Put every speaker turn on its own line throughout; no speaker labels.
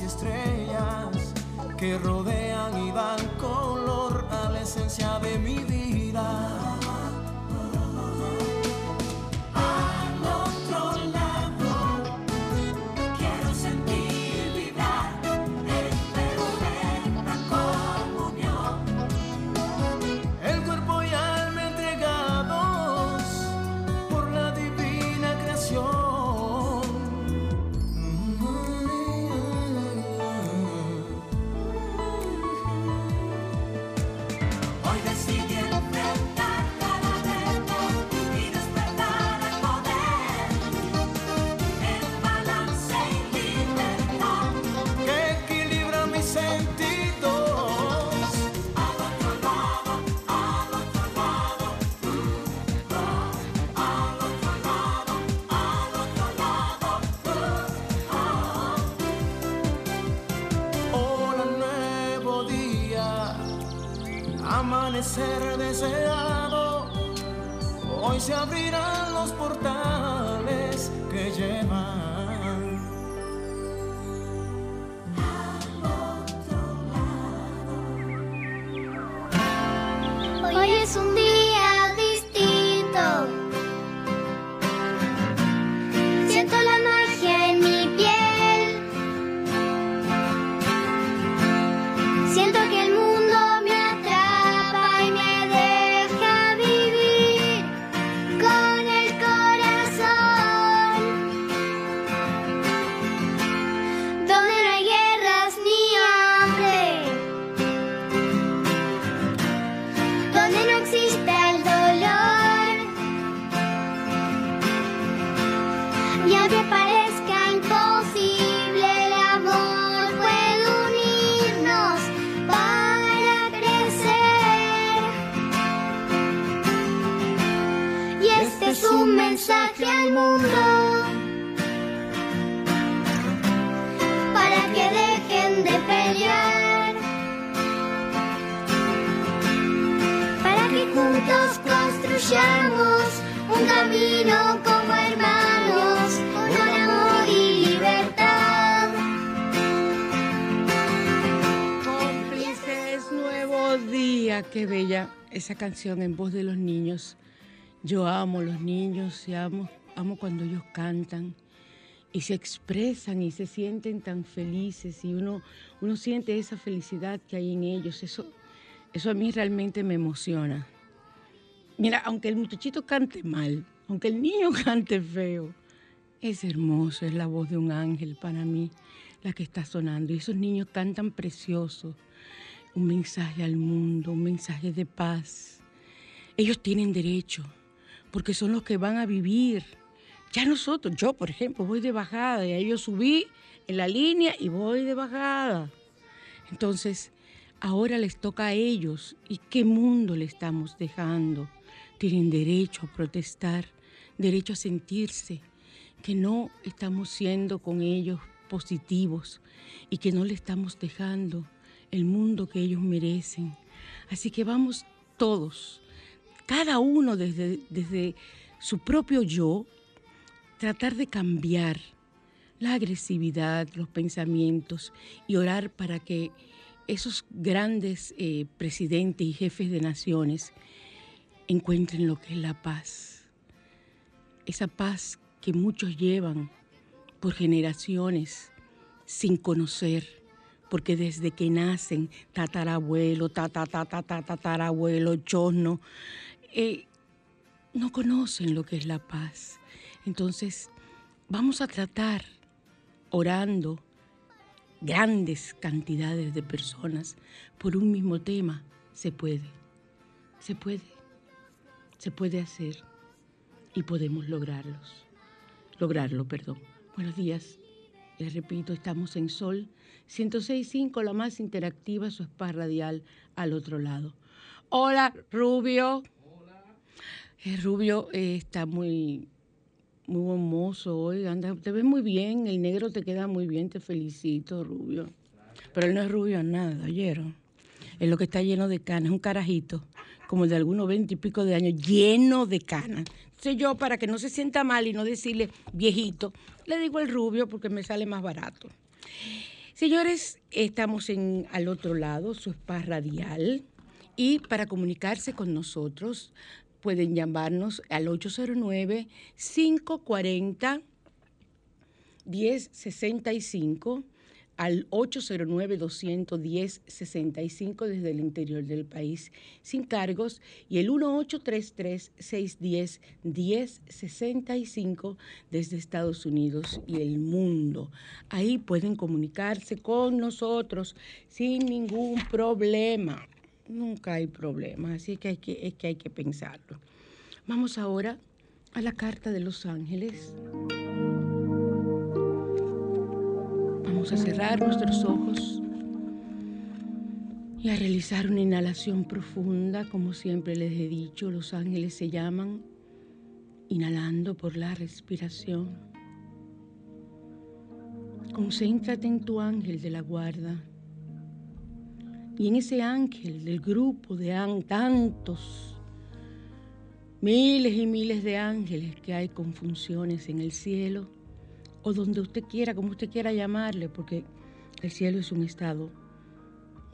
y estrellas que rodean y dan color a la esencia de mi vida.
Un
esa canción en voz de los niños. Yo amo los niños y amo, amo cuando ellos cantan y se expresan y se sienten tan felices y uno, uno siente esa felicidad que hay en ellos. Eso, eso a mí realmente me emociona. Mira, aunque el muchachito cante mal, aunque el niño cante feo, es hermoso, es la voz de un ángel para mí la que está sonando. Y esos niños cantan precioso, un mensaje al mundo, un mensaje de paz. Ellos tienen derecho, porque son los que van a vivir. Ya nosotros, yo por ejemplo, voy de bajada, y yo subí en la línea y voy de bajada. Entonces, ahora les toca a ellos. ¿Y qué mundo le estamos dejando? tienen derecho a protestar, derecho a sentirse, que no estamos siendo con ellos positivos y que no le estamos dejando el mundo que ellos merecen. Así que vamos todos, cada uno desde, desde su propio yo, tratar de cambiar la agresividad, los pensamientos y orar para que esos grandes eh, presidentes y jefes de naciones encuentren lo que es la paz. Esa paz que muchos llevan por generaciones sin conocer, porque desde que nacen, tatarabuelo, tatarabuelo, chosno, eh, no conocen lo que es la paz. Entonces, vamos a tratar, orando, grandes cantidades de personas por un mismo tema. Se puede, se puede se puede hacer y podemos lograrlos. Lograrlo, perdón. Buenos días. Les repito, estamos en Sol 106.5, la más interactiva, su spa radial al otro lado. Hola, Rubio. Hola. Eh, Rubio eh, está muy muy buen mozo hoy. Anda, te ves muy bien, el negro te queda muy bien, te felicito, rubio. Pero él no es rubio nada, ¿oyeron? Es lo que está lleno de canas, un carajito, como de algunos veinte y pico de años, lleno de canas. Entonces yo, para que no se sienta mal y no decirle viejito, le digo el rubio porque me sale más barato. Señores, estamos en al otro lado, su spa radial, y para comunicarse con nosotros pueden llamarnos al 809 540 1065 al 809-210-65 desde el interior del país sin cargos y el 1833-610-1065 desde Estados Unidos y el mundo. Ahí pueden comunicarse con nosotros sin ningún problema. Nunca hay problema, así que, es que hay que pensarlo. Vamos ahora a la Carta de los Ángeles. A cerrar nuestros ojos y a realizar una inhalación profunda. Como siempre les he dicho, los ángeles se llaman inhalando por la respiración. Concéntrate en tu ángel de la guarda y en ese ángel del grupo de tantos, miles y miles de ángeles que hay con funciones en el cielo o donde usted quiera, como usted quiera llamarle, porque el cielo es un estado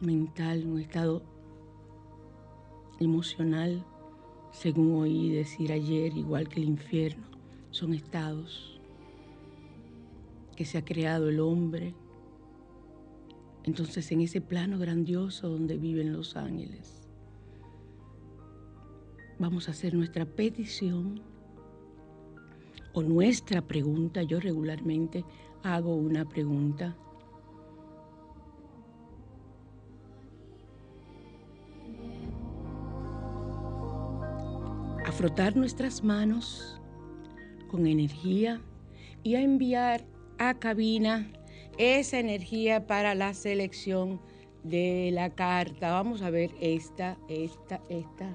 mental, un estado emocional, según oí decir ayer, igual que el infierno, son estados que se ha creado el hombre. Entonces en ese plano grandioso donde viven los ángeles, vamos a hacer nuestra petición o nuestra pregunta, yo regularmente hago una pregunta. A frotar nuestras manos con energía y a enviar a cabina esa energía para la selección de la carta. Vamos a ver esta, esta, esta.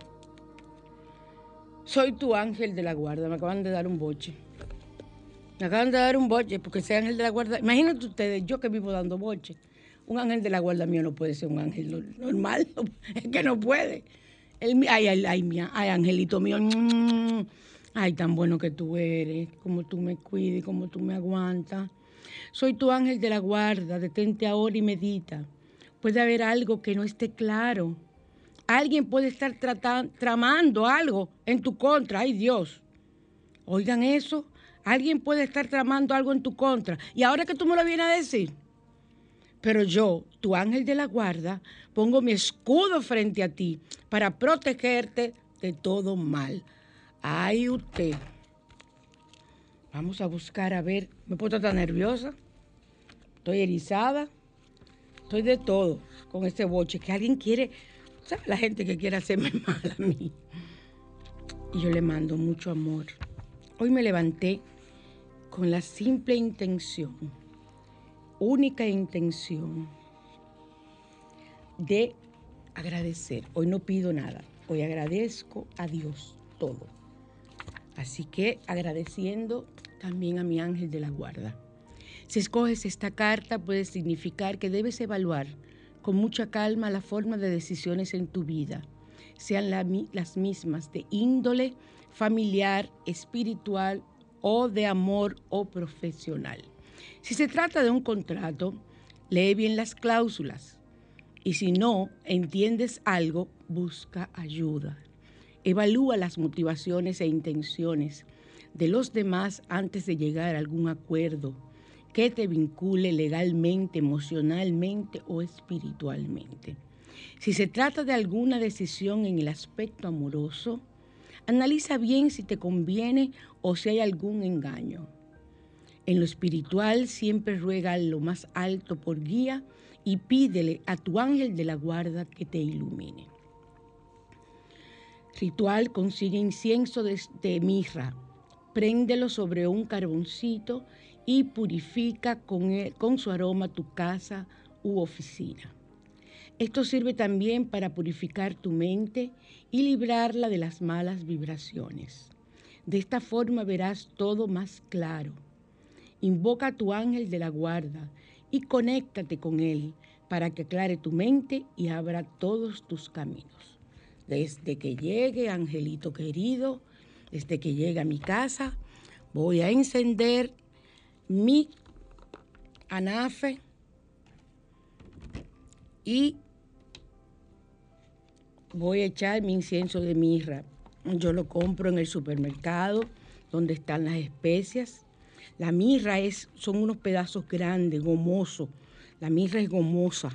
Soy tu ángel de la guarda. Me acaban de dar un boche. Me acaban de dar un boche porque ese ángel de la guarda. Imagínate ustedes, yo que vivo dando boche. Un ángel de la guarda mío no puede ser un ángel normal. Es que no puede. ay, ay, ay, ay, angelito mío. Ay, tan bueno que tú eres. Como tú me cuides, como tú me aguantas. Soy tu ángel de la guarda. Detente ahora y medita. Puede haber algo que no esté claro. Alguien puede estar tramando algo en tu contra. Ay, Dios. Oigan eso. Alguien puede estar tramando algo en tu contra. Y ahora que tú me lo vienes a decir. Pero yo, tu ángel de la guarda, pongo mi escudo frente a ti para protegerte de todo mal. Ay, usted. Vamos a buscar a ver. Me puedo tan nerviosa. Estoy erizada. Estoy de todo con este boche. Que alguien quiere. ¿Sabes la gente que quiere hacerme mal a mí? Y yo le mando mucho amor. Hoy me levanté con la simple intención, única intención de agradecer. Hoy no pido nada, hoy agradezco a Dios todo. Así que agradeciendo también a mi ángel de la guarda. Si escoges esta carta puede significar que debes evaluar con mucha calma la forma de decisiones en tu vida, sean las mismas de índole familiar, espiritual o de amor o profesional. Si se trata de un contrato, lee bien las cláusulas y si no entiendes algo, busca ayuda. Evalúa las motivaciones e intenciones de los demás antes de llegar a algún acuerdo que te vincule legalmente, emocionalmente o espiritualmente. Si se trata de alguna decisión en el aspecto amoroso, Analiza bien si te conviene o si hay algún engaño. En lo espiritual siempre ruega lo más alto por guía y pídele a tu ángel de la guarda que te ilumine. Ritual consigue incienso de, mirra, préndelo sobre un carboncito y purifica con, con su aroma tu casa u oficina. Esto sirve también para purificar tu mente y librarla de las malas vibraciones. De esta forma verás todo más claro. Invoca a tu ángel de la guarda y conéctate con él para que aclare tu mente y abra todos tus caminos. Desde que llegue, angelito querido, desde que llegue a mi casa, voy a encender mi anafe y voy a echar mi incienso de mirra. Yo lo compro en el supermercado donde están las especias. La mirra es, son unos pedazos grandes, gomosos. La mirra es gomosa,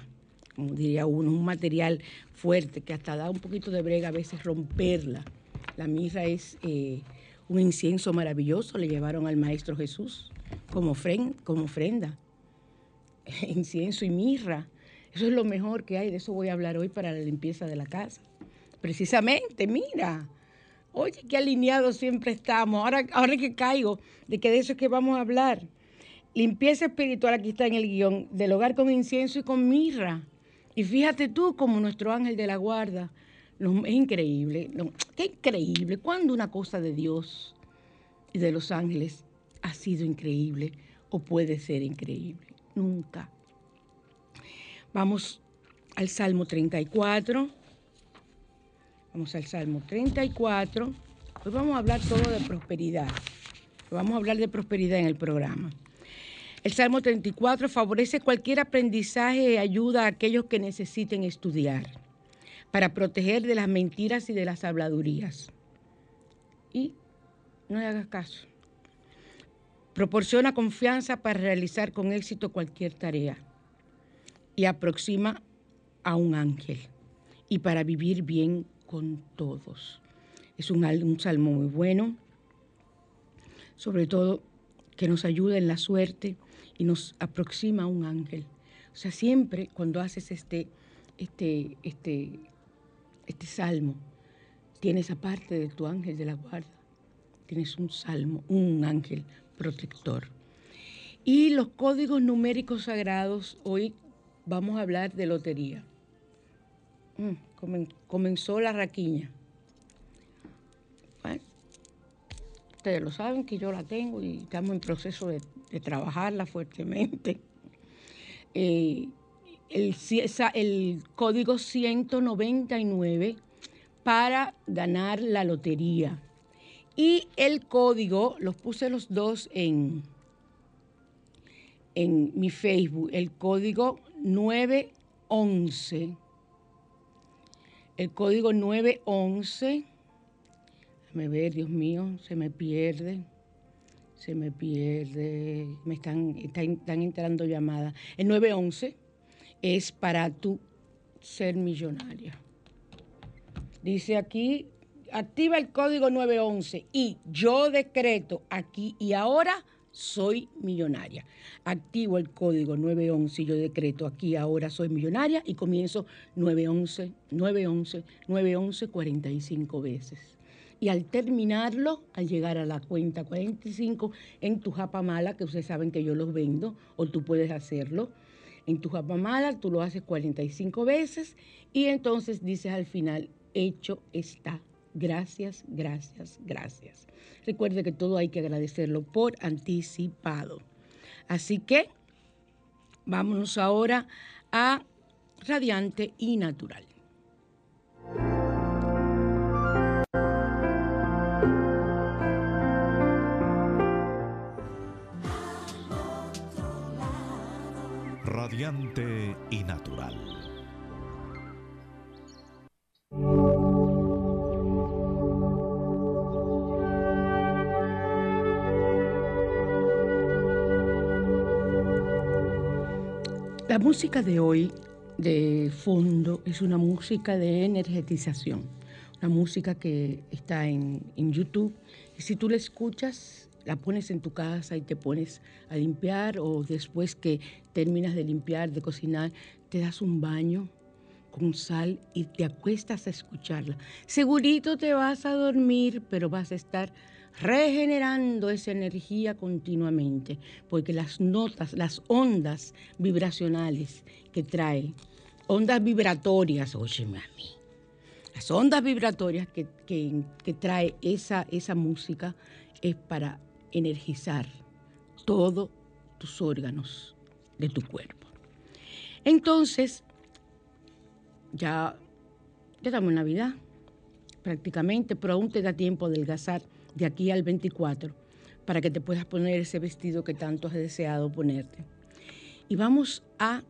como diría uno, un material fuerte que hasta da un poquito de brega a veces romperla. La mirra es eh, un incienso maravilloso, le llevaron al Maestro Jesús como, como ofrenda. Incienso y mirra. Eso es lo mejor que hay, de eso voy a hablar hoy para la limpieza de la casa. Precisamente, mira. Oye, qué alineados siempre estamos. Ahora, ahora que caigo de que de eso es que vamos a hablar. Limpieza espiritual, aquí está en el guion, del hogar con incienso y con mirra. Y fíjate tú como nuestro ángel de la guarda. es increíble, qué increíble. Cuando una cosa de Dios y de los ángeles ha sido increíble o puede ser increíble. Nunca. Vamos al Salmo 34. Vamos al Salmo 34. Hoy vamos a hablar todo de prosperidad. Vamos a hablar de prosperidad en el programa. El Salmo 34 favorece cualquier aprendizaje y ayuda a aquellos que necesiten estudiar para proteger de las mentiras y de las habladurías. Y no le hagas caso. Proporciona confianza para realizar con éxito cualquier tarea y aproxima a un ángel y para vivir bien con todos. Es un, un salmo muy bueno, sobre todo que nos ayuda en la suerte y nos aproxima a un ángel. O sea, siempre cuando haces este, este, este, este salmo, tienes aparte de tu ángel de la guarda, tienes un salmo, un ángel protector. Y los códigos numéricos sagrados, hoy vamos a hablar de lotería. Mm, comenzó la raquiña. ustedes lo saben que yo la tengo y estamos en proceso de, trabajarla fuertemente. Eh, el, el código 199 para ganar la lotería. Y el código, los puse los dos en, en mi Facebook, el código 911. El código 911. Déjame ver, Dios mío, se me pierde. Se me pierde. Me están, están, entrando llamadas. El 911 es para tú ser millonaria. Dice aquí activa el código 911 y yo decreto aquí y ahora soy millonaria. Activo el código 911 y yo decreto aquí ahora soy millonaria y comienzo 911, 911, 911 45 veces. Y al terminarlo, al llegar a la cuenta 45 en tu japamala, que ustedes saben que yo los vendo, o tú puedes hacerlo, en tu japamala tú lo haces 45 veces y entonces dices al final, hecho está Gracias, gracias, gracias. Recuerde que todo hay que agradecerlo por anticipado. Así que vámonos ahora a Radiante y Natural.
Radiante y Natural.
La música de hoy de fondo es una música de energetización, una música que está en, YouTube y si tú la escuchas, la pones en tu casa y te pones a limpiar o después que terminas de limpiar, de cocinar, te das un baño con sal y te acuestas a escucharla. Segurito te vas a dormir, pero vas a estar regenerando esa energía continuamente, porque las notas, las ondas vibracionales que trae, ondas vibratorias, óyeme a mí, Las ondas vibratorias que, que trae esa, esa música es para energizar todos tus órganos de tu cuerpo. Entonces, ya, ya estamos en Navidad, prácticamente, pero aún te da tiempo de adelgazar de aquí al 24 para que te puedas poner ese vestido que tanto has deseado ponerte. Y vamos a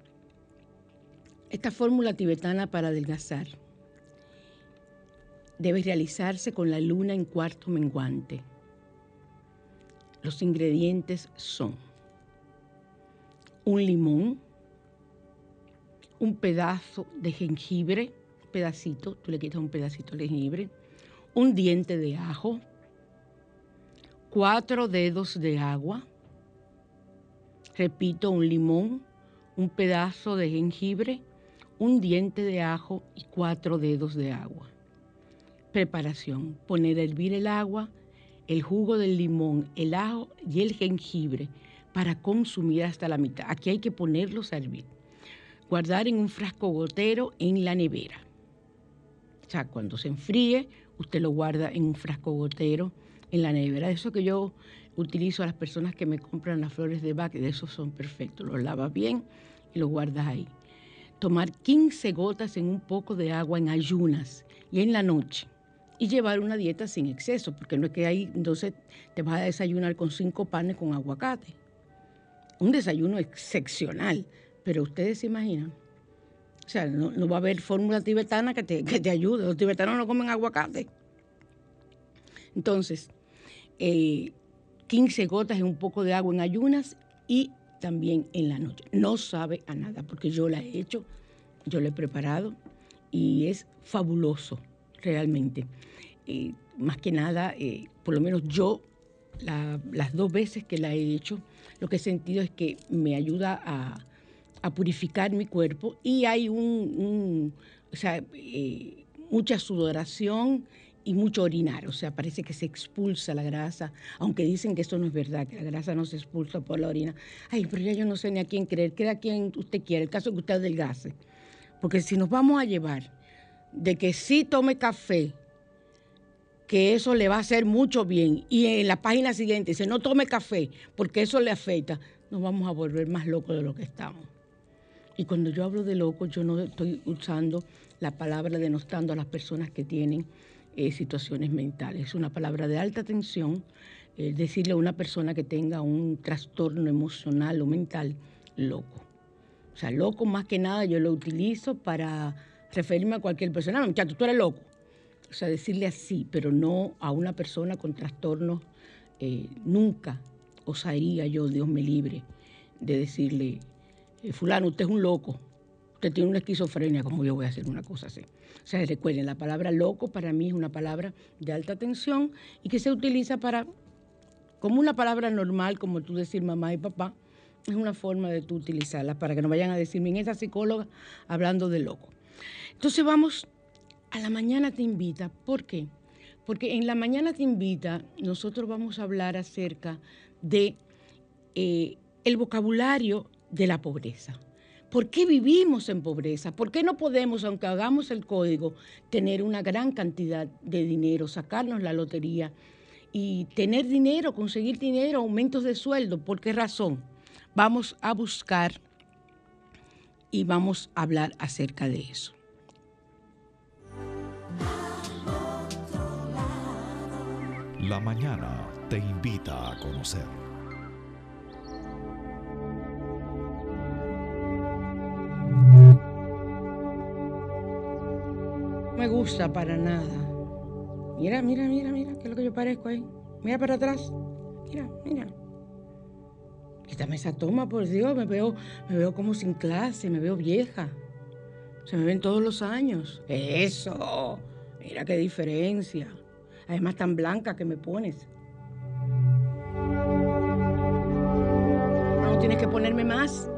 esta fórmula tibetana para adelgazar. Debe realizarse con la luna en cuarto menguante. Los ingredientes son un limón, un pedazo de jengibre, pedacito, tú le quitas un pedacito de jengibre, un diente de ajo, cuatro dedos de agua, repito, un limón, un pedazo de jengibre, un diente de ajo y cuatro dedos de agua. Preparación. Poner a hervir el agua, el jugo del limón, el ajo y el jengibre para consumir hasta la mitad. Aquí hay que ponerlos a hervir. Guardar en un frasco gotero en la nevera. O sea, cuando se enfríe, usted lo guarda en un frasco gotero en la nevera. Eso que yo utilizo a las personas que me compran las flores de Bach, de esos son perfectos. Los lavas bien y los guardas ahí. Tomar 15 gotas en un poco de agua en ayunas y en la noche. Y llevar una dieta sin exceso, porque no es que ahí entonces te vas a desayunar con cinco panes con aguacate. Un desayuno excepcional, pero ustedes se imaginan. O sea, no, va a haber fórmula tibetana que te, que te ayude. Los tibetanos no comen aguacate. Entonces, 15 eh, gotas en un poco de agua en ayunas y también en la noche. No sabe a nada porque yo la he hecho, yo la he preparado y es fabuloso realmente. Eh, más que nada, eh, por lo menos yo las dos veces que la he hecho, lo que he sentido es que me ayuda a, purificar mi cuerpo y hay un, o sea, mucha sudoración y mucho orinar, o sea, parece que se expulsa la grasa, aunque dicen que eso no es verdad, que la grasa no se expulsa por la orina. Ay, pero ya yo no sé ni a quién creer, crea quien usted quiera, el caso que usted adelgace. Porque si nos vamos a llevar de que sí tome café, que eso le va a hacer mucho bien, y en la página siguiente dice no tome café, porque eso le afecta, nos vamos a volver más locos de lo que estamos. Y cuando yo hablo de locos, yo no estoy usando la palabra denostando a las personas que tienen eh, situaciones mentales. Es una palabra de alta tensión eh, decirle a una persona que tenga un trastorno emocional o mental loco. O sea, loco más que nada yo lo utilizo para referirme a cualquier persona. muchacho, tú eres loco. O sea, decirle así, pero no a una persona con trastornos. Eh, nunca osaría yo, Dios me libre, de decirle, fulano, usted es un loco usted tiene una esquizofrenia, como yo voy a hacer una cosa así. O sea, recuerden, la palabra loco para mí es una palabra de alta tensión y que se utiliza para, como una palabra normal, como tú decir mamá y papá, es una forma de tú utilizarla para que no vayan a decirme en esa psicóloga hablando de loco. Entonces vamos a la mañana te invita. ¿Por qué? Porque en la mañana te invita nosotros vamos a hablar acerca de eh, el vocabulario de la pobreza. ¿Por qué vivimos en pobreza? ¿Por qué no podemos, aunque hagamos el código, tener una gran cantidad de dinero, sacarnos la lotería y tener dinero, conseguir dinero, aumentos de sueldo? ¿Por qué razón? Vamos a buscar y vamos a hablar acerca de eso.
La mañana te invita a conocer.
Me gusta para nada. Mira, mira, mira, mira, qué es lo que yo parezco ahí. Mira para atrás. Mira, mira. Quítame esa toma, por Dios. Me veo, me veo como sin clase, me veo vieja. Se me ven todos los años. Eso. Mira qué diferencia. Además tan blanca que me pones. No tienes que ponerme más.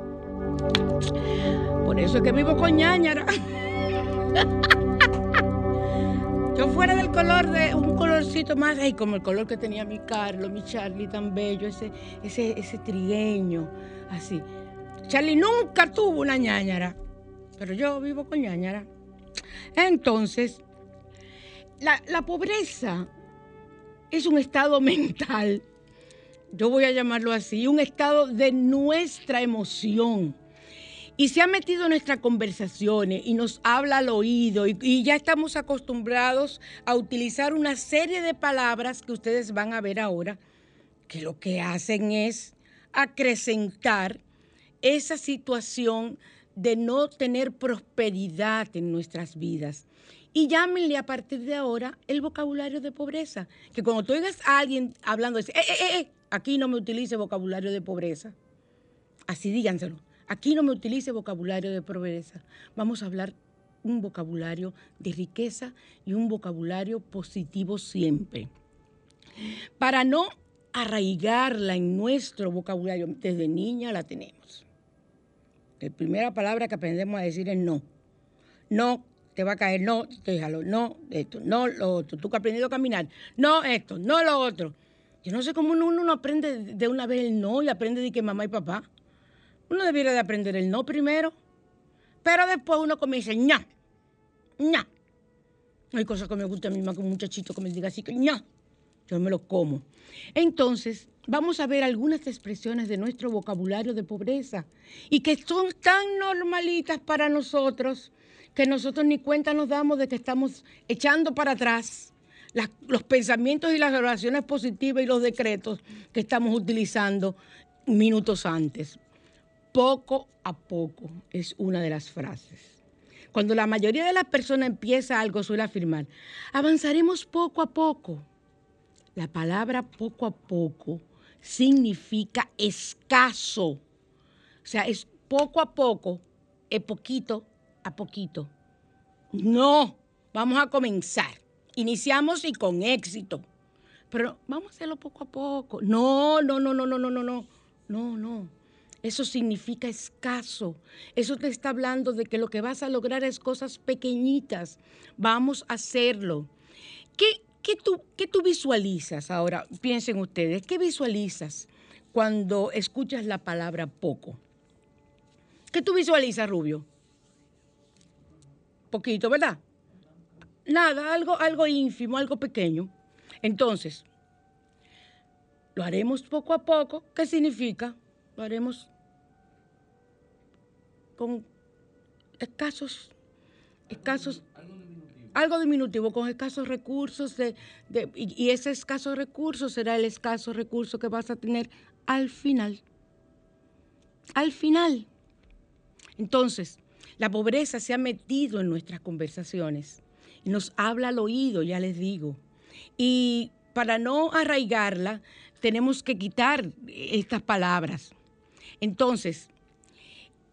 Por eso es que vivo con ñañara. Yo fuera del color de un colorcito más, ay, como el color que tenía mi Carlos, mi Charlie tan bello, ese, ese, ese trigueño, así. Charlie nunca tuvo una ñañara, pero yo vivo con ñañara. Entonces, la, la pobreza es un estado mental, yo voy a llamarlo así, un estado de nuestra emoción. Y se ha metido en nuestras conversaciones y nos habla al oído y, ya estamos acostumbrados a utilizar una serie de palabras que ustedes van a ver ahora, que lo que hacen es acrecentar esa situación de no tener prosperidad en nuestras vidas. Y llámenle a partir de ahora el vocabulario de pobreza. Que cuando tú oigas a alguien hablando, dice, eh, eh, eh, eh, aquí no me utilice vocabulario de pobreza. Así díganselo. Aquí no me utilice vocabulario de pobreza. Vamos a hablar un vocabulario de riqueza y un vocabulario positivo siempre. Para no arraigarla en nuestro vocabulario, desde niña la tenemos. La primera palabra que aprendemos a decir es no. No, te va a caer, no, déjalo, no, esto, no, lo otro. Tú que has aprendido a caminar, no, esto, no, lo otro. Yo no sé cómo uno, uno no aprende de una vez el no y aprende de que mamá y papá. Uno debiera de aprender el no primero, pero después uno comienza, ña, ña. Hay cosas que me gustan a mí más que un muchachito que me diga así que ña. Yo me lo como. Entonces, vamos a ver algunas expresiones de nuestro vocabulario de pobreza y que son tan normalitas para nosotros que nosotros ni cuenta nos damos de que estamos echando para atrás los pensamientos y las oraciones positivas y los decretos que estamos utilizando minutos antes. Poco a poco es una de las frases. Cuando la mayoría de las personas empieza algo, suele afirmar, avanzaremos poco a poco. La palabra poco a poco significa escaso. O sea, es poco a poco, es poquito a poquito. No, vamos a comenzar. Iniciamos y con éxito. Pero vamos a hacerlo poco a poco. No, no, no, no, no, no, no, no. No, no. Eso significa escaso. Eso te está hablando de que lo que vas a lograr es cosas pequeñitas. Vamos a hacerlo. ¿Qué, qué tú, qué tú visualizas ahora? Piensen ustedes, ¿qué visualizas cuando escuchas la palabra poco? ¿Qué tú visualizas, Rubio? Poquito, ¿verdad? Nada, algo, algo ínfimo, algo pequeño. Entonces, lo haremos poco a poco. ¿Qué significa? Lo haremos con escasos, escasos, algo diminutivo, con escasos recursos, de, de- y, ese escaso recurso será el escaso recurso que vas a tener al final. Al final. Entonces, la pobreza se ha metido en nuestras conversaciones nos habla al oído, ya les digo. Y para no arraigarla, tenemos que quitar estas palabras. Entonces,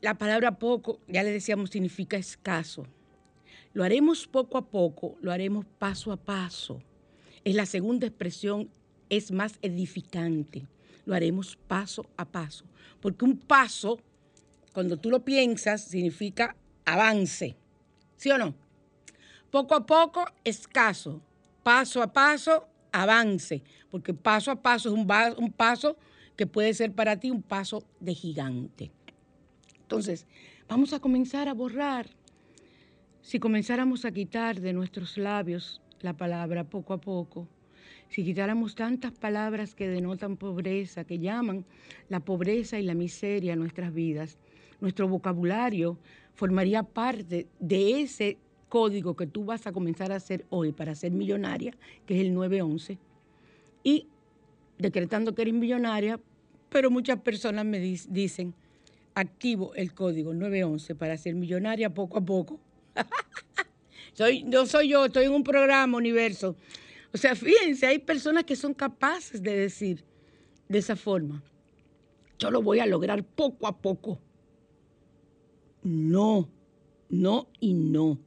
la palabra poco, ya le decíamos, significa escaso. Lo haremos poco a poco, lo haremos paso a paso. Es la segunda expresión, es más edificante. Lo haremos paso a paso. Porque un paso, cuando tú lo piensas, significa avance. ¿Sí o no? Poco a poco, escaso. Paso a paso, avance. Porque paso a paso es un, un paso que puede ser para ti un paso de gigante. Entonces, vamos a comenzar a borrar. Si comenzáramos a quitar de nuestros labios la palabra poco a poco, si quitáramos tantas palabras que denotan pobreza, que llaman la pobreza y la miseria a nuestras vidas, nuestro vocabulario formaría parte de ese código que tú vas a comenzar a hacer hoy para ser millonaria, que es el 911, y decretando que eres millonaria, pero muchas personas me dicen, activo el código 911 para ser millonaria poco a poco. soy, no soy yo, estoy en un programa, universo. O sea, fíjense, hay personas que son capaces de decir de esa forma, yo lo voy a lograr poco a poco. No, no y no.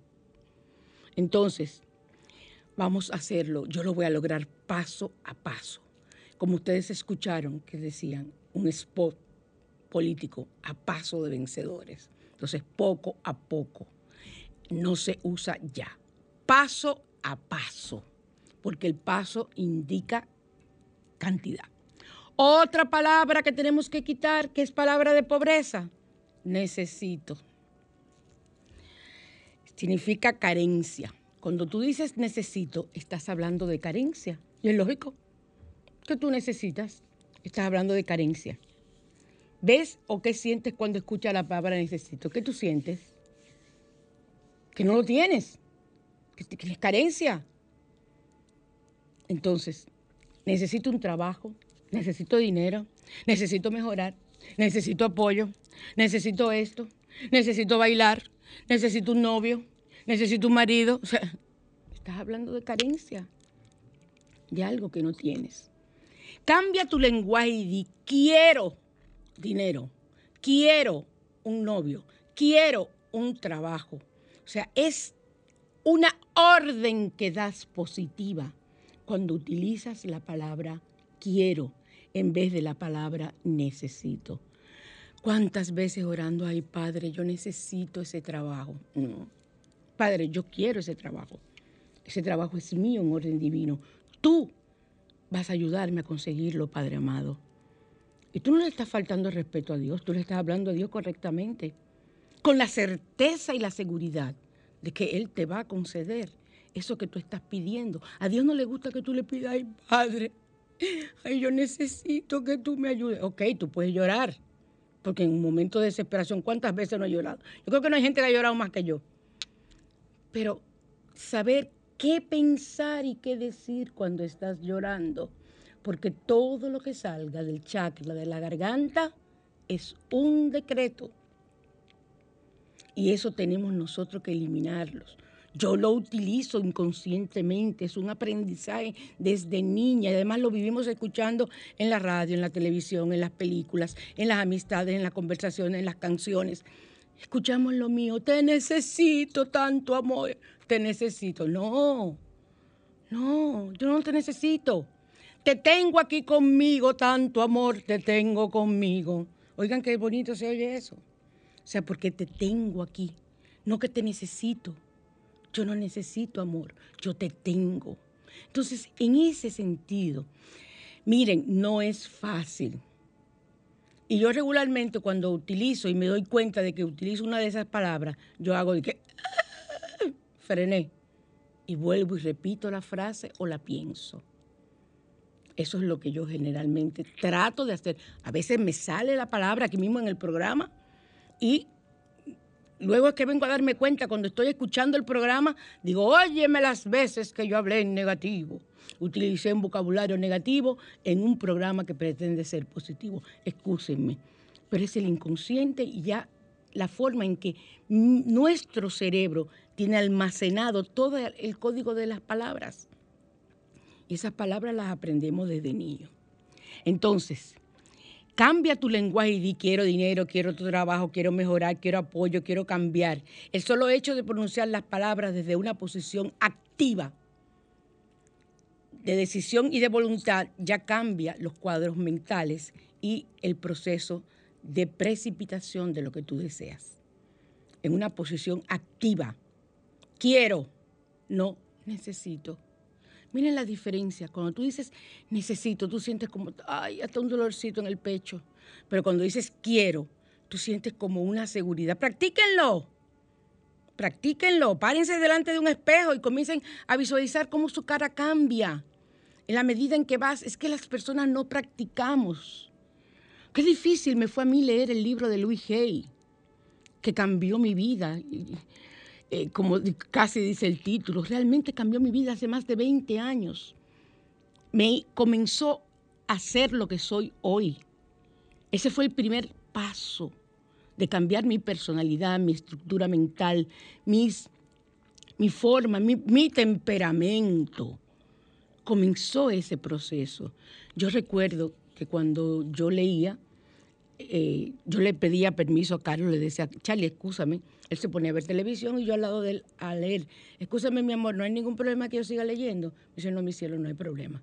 Entonces, vamos a hacerlo. Yo lo voy a lograr paso a paso. Como ustedes escucharon que decían, un spot político a paso de vencedores. Entonces, poco a poco. No se usa ya. Paso a paso. Porque el paso indica cantidad. Otra palabra que tenemos que quitar, que es palabra de pobreza. Necesito significa carencia. Cuando tú dices necesito, estás hablando de carencia. Y es lógico. que tú necesitas? Estás hablando de carencia. ¿Ves o qué sientes cuando escuchas la palabra necesito? ¿Qué tú sientes? Que no lo tienes. Que, es carencia. Entonces, necesito un trabajo, necesito dinero, necesito mejorar, necesito apoyo, necesito esto, necesito bailar, necesito un novio, necesito un marido. O sea, estás hablando de carencia, de algo que no tienes. Cambia tu lenguaje y di, quiero dinero, quiero un novio, quiero un trabajo. O sea, es una orden que das positiva cuando utilizas la palabra quiero en vez de la palabra necesito. ¿Cuántas veces orando, ay Padre, yo necesito ese trabajo? No. Padre, yo quiero ese trabajo. Ese trabajo es mío en orden divino. Tú vas a ayudarme a conseguirlo, Padre amado. Y tú no le estás faltando respeto a Dios, tú le estás hablando a Dios correctamente, con la certeza y la seguridad de que Él te va a conceder eso que tú estás pidiendo. A Dios no le gusta que tú le pidas, ay Padre, ay yo necesito que tú me ayudes. Ok, tú puedes llorar, porque en un momento de desesperación, ¿cuántas veces no he llorado? Yo creo que no hay gente que ha llorado más que yo. Pero saber qué pensar y qué decir cuando estás llorando, porque todo lo que salga del chakra, de la garganta, es un decreto. Y eso tenemos nosotros que eliminarlos. Yo lo utilizo inconscientemente, es un aprendizaje desde niña. Además lo vivimos escuchando en la radio, en la televisión, en las películas, en las amistades, en las conversaciones, en las canciones. Escuchamos lo mío, te necesito tanto amor, te necesito. No, no, yo no te necesito. Te tengo aquí conmigo, tanto amor te tengo conmigo. Oigan qué bonito se oye eso. O sea, porque te tengo aquí, no que te necesito. Yo no necesito amor, yo te tengo. Entonces, en ese sentido, miren, no es fácil. Y yo regularmente cuando utilizo y me doy cuenta de que utilizo una de esas palabras, yo hago de que frené y vuelvo y repito la frase o la pienso. Eso es lo que yo generalmente trato de hacer. A veces me sale la palabra aquí mismo en el programa y luego es que vengo a darme cuenta cuando estoy escuchando el programa, digo, óyeme las veces que yo hablé en negativo. Utilicé un vocabulario negativo en un programa que pretende ser positivo. Excúsenme. Pero es el inconsciente y ya la forma en que nuestro cerebro tiene almacenado todo el código de las palabras. Y esas palabras las aprendemos desde niño. Entonces, Cambia tu lenguaje y di quiero dinero, quiero tu trabajo, quiero mejorar, quiero apoyo, quiero cambiar. El solo hecho de pronunciar las palabras desde una posición activa de decisión y de voluntad ya cambia los cuadros mentales y el proceso de precipitación de lo que tú deseas. En una posición activa. Quiero, no necesito. Miren la diferencia. Cuando tú dices necesito, tú sientes como, ay, hasta un dolorcito en el pecho. Pero cuando dices quiero, tú sientes como una seguridad. Practíquenlo. Practíquenlo. Párense delante de un espejo y comiencen a visualizar cómo su cara cambia. En la medida en que vas, es que las personas no practicamos. Qué difícil me fue a mí leer el libro de Louis Hay, que cambió mi vida. Eh, como casi dice el título, realmente cambió mi vida hace más de 20 años. Me comenzó a ser lo que soy hoy. Ese fue el primer paso de cambiar mi personalidad, mi estructura mental, mis, mi forma, mi, mi temperamento. Comenzó ese proceso. Yo recuerdo que cuando yo leía, eh, yo le pedía permiso a Carlos, le decía, Charlie, escúchame. Él se ponía a ver televisión y yo al lado de él a leer. Escúchame, mi amor, no hay ningún problema que yo siga leyendo. Me dice, no, mi cielo, no hay problema.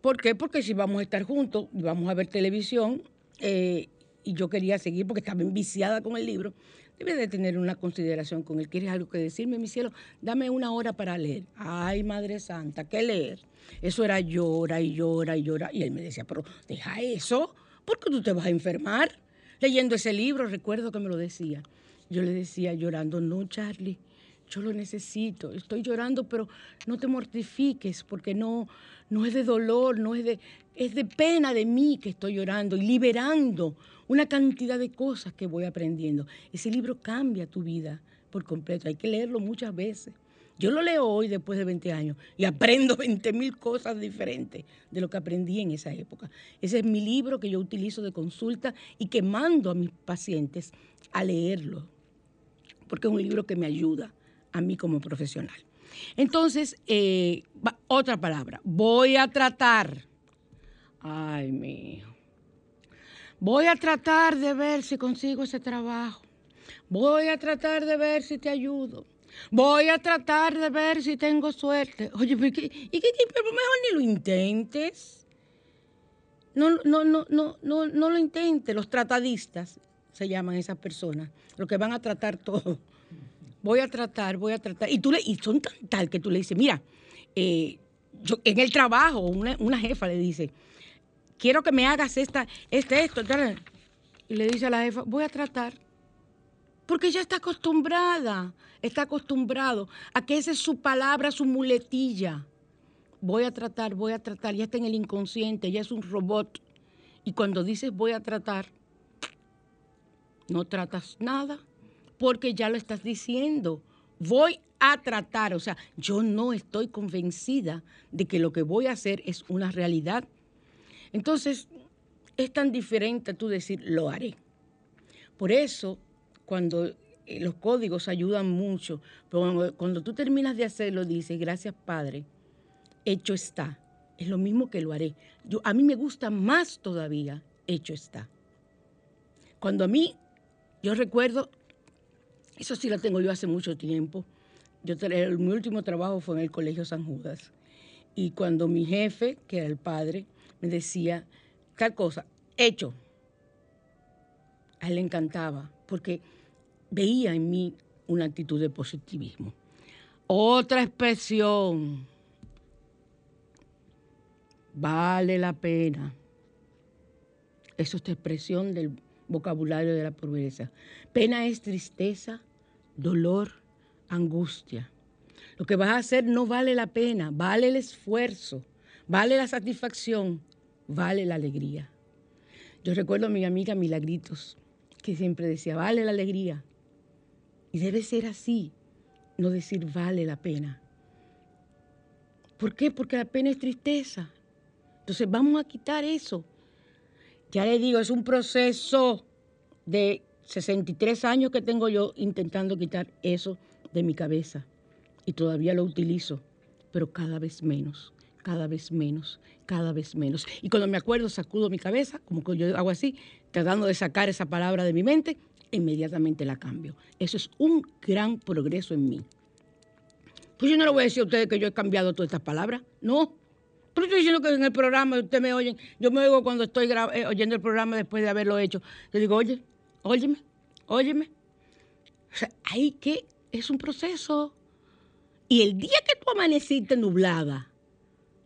¿Por qué? Porque si vamos a estar juntos vamos a ver televisión, eh, y yo quería seguir porque estaba enviciada con el libro, debe de tener una consideración con él. ¿Quieres algo que decirme, mi cielo? Dame una hora para leer. Ay, Madre Santa, ¿qué leer? Eso era llora y llora y llora. Y él me decía, pero deja eso ¿por qué tú te vas a enfermar? Leyendo ese libro, recuerdo que me lo decía. Yo le decía llorando, no, Charlie, yo lo necesito, estoy llorando, pero no te mortifiques porque no, no es de dolor, no es de, es de pena de mí que estoy llorando y liberando una cantidad de cosas que voy aprendiendo. Ese libro cambia tu vida por completo, hay que leerlo muchas veces. Yo lo leo hoy después de 20 años y aprendo 20 mil cosas diferentes de lo que aprendí en esa época. Ese es mi libro que yo utilizo de consulta y que mando a mis pacientes a leerlo, porque es un libro que me ayuda a mí como profesional. Entonces, eh, otra palabra, voy a tratar. Ay, mío. Voy a tratar de ver si consigo ese trabajo. Voy a tratar de ver si te ayudo. Voy a tratar de ver si tengo suerte. Oye, ¿y qué, y qué, mejor ni lo intentes. No, no, no, no, no, no lo intentes. Los tratadistas se llaman esas personas, los que van a tratar todo. Voy a tratar, voy a tratar. Y, tú le, y son tan tal que tú le dices, mira, eh, yo, en el trabajo, una, una, jefa le dice, quiero que me hagas esta, este, esto. Y le dice a la jefa, voy a tratar. Porque ya está acostumbrada, está acostumbrado a que esa es su palabra, su muletilla. Voy a tratar, voy a tratar, ya está en el inconsciente, ya es un robot. Y cuando dices voy a tratar, no tratas nada porque ya lo estás diciendo. Voy a tratar, o sea, yo no estoy convencida de que lo que voy a hacer es una realidad. Entonces, es tan diferente tú decir lo haré. Por eso cuando eh, los códigos ayudan mucho, pero cuando, tú terminas de hacerlo, dices, gracias Padre, hecho está. Es lo mismo que lo haré. Yo, a mí me gusta más todavía, hecho está. Cuando a mí, yo recuerdo, eso sí lo tengo yo hace mucho tiempo, yo, mi último trabajo fue en el Colegio San Judas. Y cuando mi jefe, que era el padre, me decía tal cosa, hecho, a él le encantaba, porque veía en mí una actitud de positivismo. Otra expresión, vale la pena. Eso es expresión del vocabulario de la pobreza. Pena es tristeza, dolor, angustia. Lo que vas a hacer no vale la pena, vale el esfuerzo, vale la satisfacción, vale la alegría. Yo recuerdo a mi amiga Milagritos, que siempre decía, vale la alegría. Y debe ser así, no decir vale la pena. ¿Por qué? Porque la pena es tristeza. Entonces vamos a quitar eso. Ya le digo, es un proceso de 63 años que tengo yo intentando quitar eso de mi cabeza. Y todavía lo utilizo, pero cada vez menos, cada vez menos, cada vez menos. Y cuando me acuerdo, sacudo mi cabeza, como yo hago así, tratando de sacar esa palabra de mi mente, inmediatamente la cambio. Eso es un gran progreso en mí. Pues yo no le voy a decir a ustedes que yo he cambiado todas estas palabras, no. Pero estoy diciendo que en el programa ustedes me oyen, yo me oigo cuando estoy eh, oyendo el programa después de haberlo hecho. Yo digo, oye, óyeme, óyeme. O sea, ahí que es un proceso. Y el día que tú amaneciste nublada,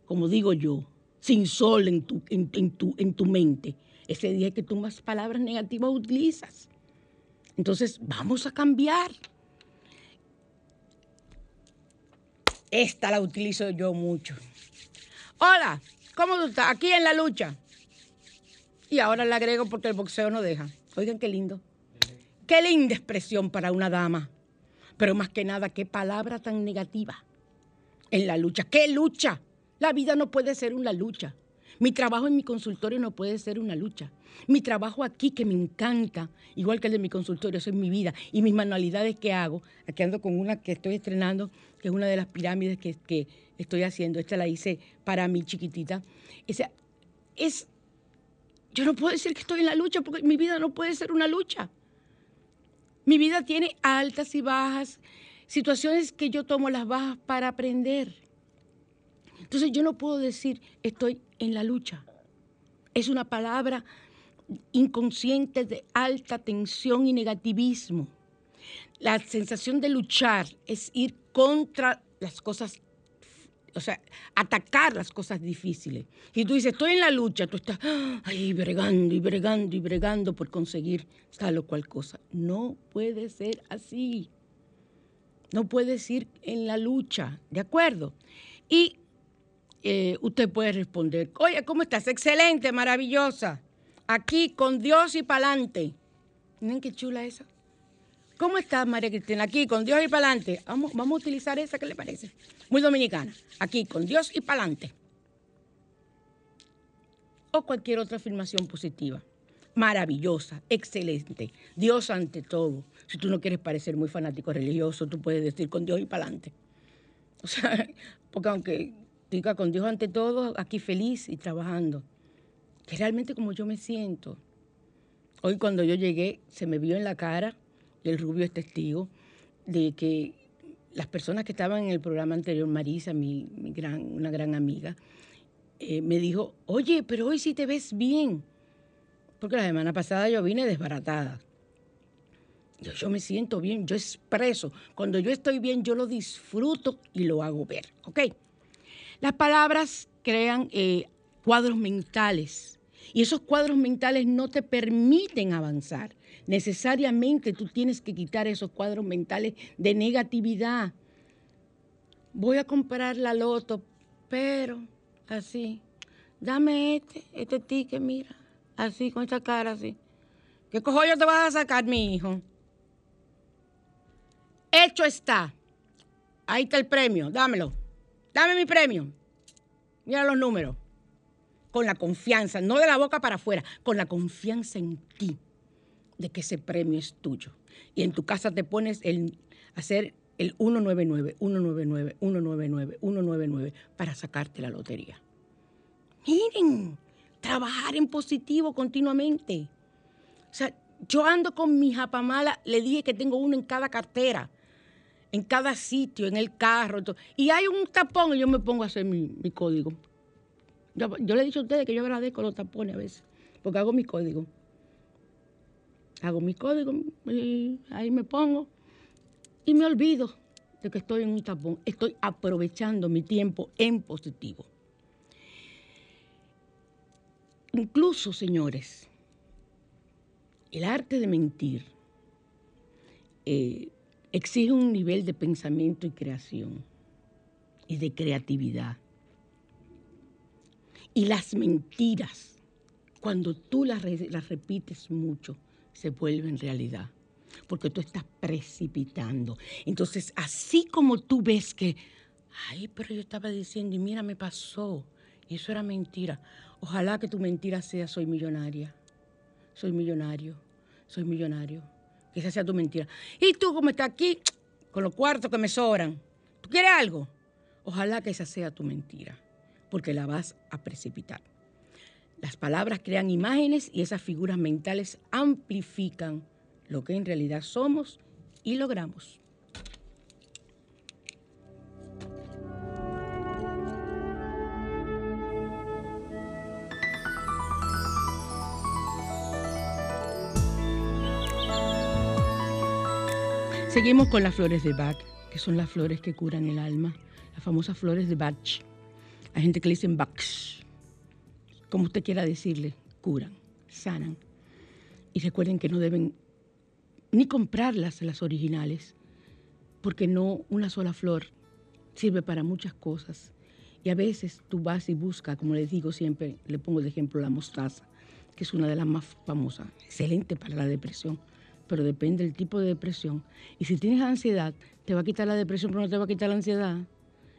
como digo yo, sin sol en tu, en tu, en tu mente, ese día que tú más palabras negativas utilizas. Entonces, vamos a cambiar. Esta la utilizo yo mucho. Hola, ¿cómo tú estás? Aquí en la lucha. Y ahora la agrego porque el boxeo no deja. Oigan qué lindo. Qué linda expresión para una dama. Pero más que nada, qué palabra tan negativa. En la lucha. ¿Qué lucha? La vida no puede ser una lucha. Mi trabajo en mi consultorio no puede ser una lucha. Mi trabajo aquí, que me encanta, igual que el de mi consultorio, eso es mi vida. Y mis manualidades que hago, aquí ando con una que estoy estrenando, que es una de las pirámides que, estoy haciendo. Esta la hice para mi chiquitita. Esa, es, yo no puedo decir que estoy en la lucha porque mi vida no puede ser una lucha. Mi vida tiene altas y bajas, situaciones que yo tomo las bajas para aprender. Entonces yo no puedo decir estoy en la lucha. Es una palabra inconsciente de alta tensión y negativismo. La sensación de luchar es ir contra las cosas, o sea, atacar las cosas difíciles. Y tú dices, estoy en la lucha, tú estás ahí bregando y bregando y bregando por conseguir tal o cual cosa. No puede ser así. no puedes ir en la lucha, ¿de acuerdo? Y eh, usted puede responder, oye, ¿cómo estás? Excelente, maravillosa. Aquí con Dios y pa'lante. Miren qué chula esa. ¿Cómo estás, María Cristina? Aquí con Dios y pa'lante. Vamos, vamos a utilizar esa, ¿qué le parece? Muy dominicana. Aquí con Dios y pa'lante. O cualquier otra afirmación positiva. Maravillosa, excelente. Dios ante todo. Si tú no quieres parecer muy fanático religioso, tú puedes decir con Dios y pa'lante. O sea, porque aunque diga con Dios ante todo, aquí feliz y trabajando. Que realmente como yo me siento. Hoy cuando yo llegué, se me vio en la cara, el rubio es testigo, de que las personas que estaban en el programa anterior, Marisa, mi, mi gran, una gran amiga, eh, me dijo, oye, pero hoy sí te ves bien. Porque la semana pasada yo vine desbaratada. Yo, yo me siento bien, yo expreso. Cuando yo estoy bien, yo lo disfruto y lo hago ver. ¿Ok? Las palabras crean eh, cuadros mentales y esos cuadros mentales no te permiten avanzar. Necesariamente tú tienes que quitar esos cuadros mentales de negatividad. Voy a comprar la loto, pero así. Dame este, este ticket, mira. Así, con esta cara así. ¿Qué cojones te vas a sacar, mi hijo? Hecho está. Ahí está el premio, dámelo. Dame mi premio. Mira los números. Con la confianza, no de la boca para afuera, con la confianza en ti, de que ese premio es tuyo. Y en tu casa te pones el, hacer el 199, 199, 199, 199 para sacarte la lotería. Miren, trabajar en positivo continuamente. O sea, yo ando con mi japamala, le dije que tengo uno en cada cartera, en cada sitio, en el carro. todo. Y hay un tapón y yo me pongo a hacer mi, código. Yo, yo le he dicho a ustedes que yo agradezco los tapones a veces, porque hago mi código. Hago mi código, ahí me pongo y me olvido de que estoy en un tapón. Estoy aprovechando mi tiempo en positivo. Incluso, señores, el arte de mentir eh, exige un nivel de pensamiento y creación y de creatividad. Y las mentiras, cuando tú las, re- las repites mucho, se vuelven realidad, porque tú estás precipitando. Entonces, así como tú ves que, ay, pero yo estaba diciendo y mira, me pasó, y eso era mentira. Ojalá que tu mentira sea soy millonaria, soy millonario, soy millonario. Que esa sea tu mentira. Y tú como estás aquí, con los cuartos que me sobran, ¿tú quieres algo? Ojalá que esa sea tu mentira, porque la vas a precipitar. Las palabras crean imágenes y esas figuras mentales amplifican lo que en realidad somos y logramos. Seguimos con las flores de Bach, que son las flores que curan el alma, las famosas flores de Bach. Hay gente que le dicen Bach, como usted quiera decirle, curan, sanan. Y recuerden que no deben ni comprarlas, las originales, porque no una sola flor sirve para muchas cosas. Y a veces tú vas y buscas, como les digo siempre, le pongo de ejemplo la mostaza, que es una de las más famosas, excelente para la depresión, pero depende del tipo de depresión. Y si tienes ansiedad, te va a quitar la depresión, pero no te va a quitar la ansiedad.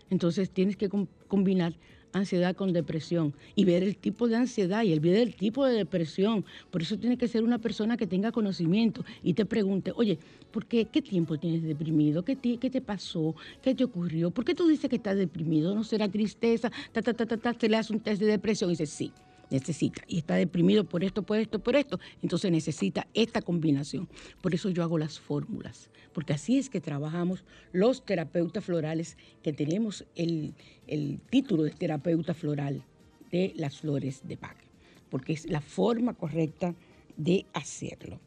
Entonces tienes que com- combinar ansiedad con depresión y ver el tipo de ansiedad y el ver el tipo de depresión. Por eso tiene que ser una persona que tenga conocimiento y te pregunte, oye, ¿por qué? ¿Qué tiempo tienes deprimido? ¿Qué te, qué te pasó? ¿Qué te ocurrió? ¿Por qué tú dices que estás deprimido? ¿No será tristeza? Ta, ta, ta, ta, ta. Te le hace un test de depresión y dice, sí, necesita. Y está deprimido por esto, por esto, por esto. Entonces necesita esta combinación. Por eso yo hago las fórmulas. Porque así es que trabajamos los terapeutas florales que tenemos el, el título de terapeuta floral de las flores de Bach. Porque es la forma correcta de hacerlo.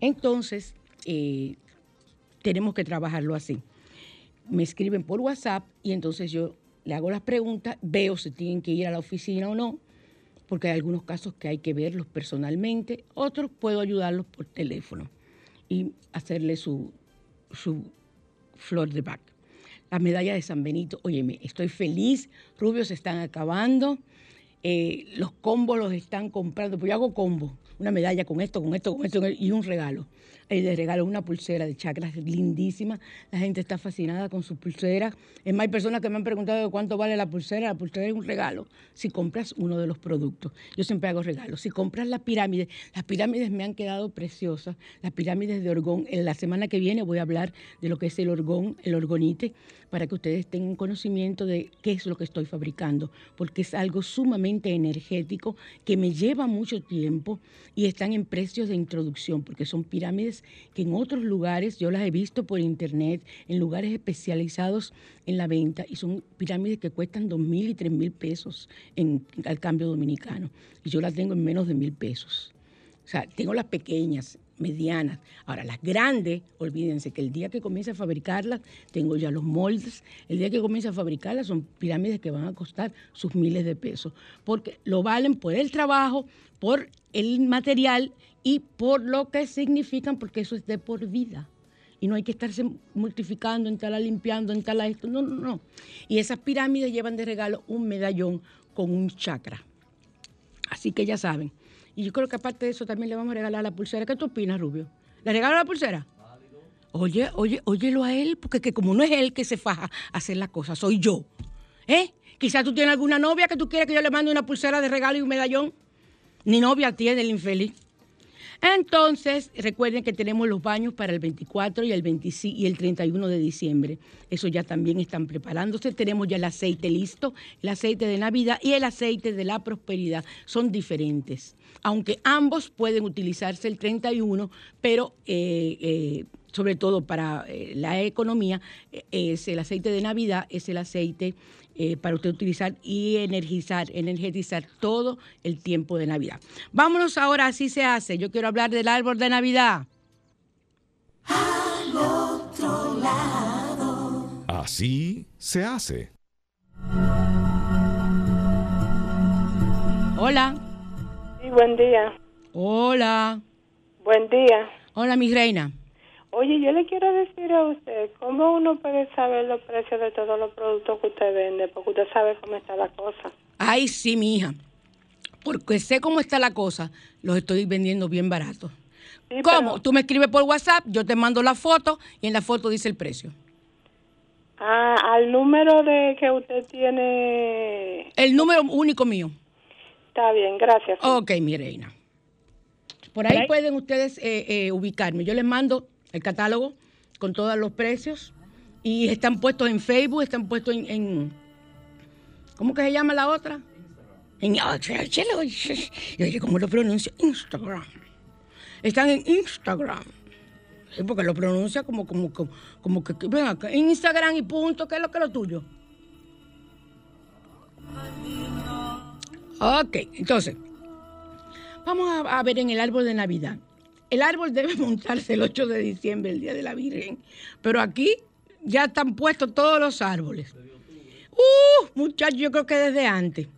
Entonces, eh, tenemos que trabajarlo así. Me escriben por WhatsApp y entonces yo le hago las preguntas, veo si tienen que ir a la oficina o no, porque hay algunos casos que hay que verlos personalmente, otros puedo ayudarlos por teléfono y hacerle su, su flor de Bach. La medalla de San Benito, óyeme, estoy feliz, rubios están acabando, eh, los combos los están comprando, pues yo hago combo, una medalla con esto, con esto, con esto y un regalo. Ahí les regalo una pulsera de chakras lindísima. La gente está fascinada con su pulsera. Es más, hay personas que me han preguntado de cuánto vale la pulsera. La pulsera es un regalo si compras uno de los productos. Yo siempre hago regalos. Si compras las pirámides, las pirámides me han quedado preciosas. Las pirámides de orgón. En la semana que viene voy a hablar de lo que es el orgón, el orgonite, para que ustedes tengan conocimiento de qué es lo que estoy fabricando, porque es algo sumamente energético que me lleva mucho tiempo y están en precios de introducción, porque son pirámides que en otros lugares, yo las he visto por internet, en lugares especializados en la venta, y son pirámides que cuestan dos mil y tres mil pesos en, al cambio dominicano, y yo las tengo en menos de mil pesos. O sea, tengo las pequeñas, medianas. Ahora, las grandes, olvídense que el día que comience a fabricarlas, tengo ya los moldes, el día que comience a fabricarlas son pirámides que van a costar sus miles de pesos, porque lo valen por el trabajo, por el material y por lo que significan, porque eso es de por vida. Y no hay que estarse multiplicando, en tal limpiando, en tal esto. No, no, no. Y esas pirámides llevan de regalo un medallón con un chakra. Así que ya saben. Y yo creo que aparte de eso también le vamos a regalar la pulsera. ¿Qué tú opinas, Rubio? ¿Le regalo la pulsera? Oye, oye, óyelo a él, porque que como no es él que se faja a hacer las cosas, soy yo. ¿Eh? Quizás tú tienes alguna novia que tú quieres que yo le mande una pulsera de regalo y un medallón. Ni novia tiene el infeliz. Entonces, recuerden que tenemos los baños para el 24 y el, 25 y el 31 de diciembre. Eso ya también están preparándose. Tenemos ya el aceite listo, el aceite de Navidad y el aceite de la prosperidad. Son diferentes. Aunque ambos pueden utilizarse el 31, pero eh, eh, sobre todo para eh, la economía, es el aceite de Navidad, es el aceite eh, para usted utilizar y energizar, energetizar todo el tiempo de Navidad. Vámonos ahora, así se hace. Yo quiero hablar del árbol de Navidad.
Al otro lado.
Así se hace.
Hola.
Sí, buen día.
Hola.
Buen día.
Hola, mi reina.
Oye, yo le quiero decir a usted, ¿cómo uno puede saber los precios de todos los productos que usted vende? Porque usted sabe cómo está la cosa.
Ay, sí, mi hija. Porque sé cómo está la cosa, los estoy vendiendo bien baratos.
Sí,
¿Cómo?
pero-
Tú me escribes por WhatsApp, yo te mando la foto y en la foto dice el precio.
Ah, al número de que usted tiene...
El número único mío.
Está bien, gracias.
Ok, mi reina. Por ahí pueden ustedes eh, eh, ubicarme. Yo les mando el catálogo con todos los precios y están puestos en Facebook, están puestos en... en- ¿Cómo que se llama la otra? En, ¿cómo lo pronuncio? Instagram. Están en Instagram. Sí, porque lo pronuncia como, como, como, como que, que- ven acá, Instagram y punto, ¿qué es lo que es lo tuyo? Ok, entonces, vamos a ver en el árbol de Navidad. El árbol debe montarse el 8 de diciembre, el Día de la Virgen, pero aquí ya están puestos todos los árboles. Uh, muchachos, yo creo que desde antes.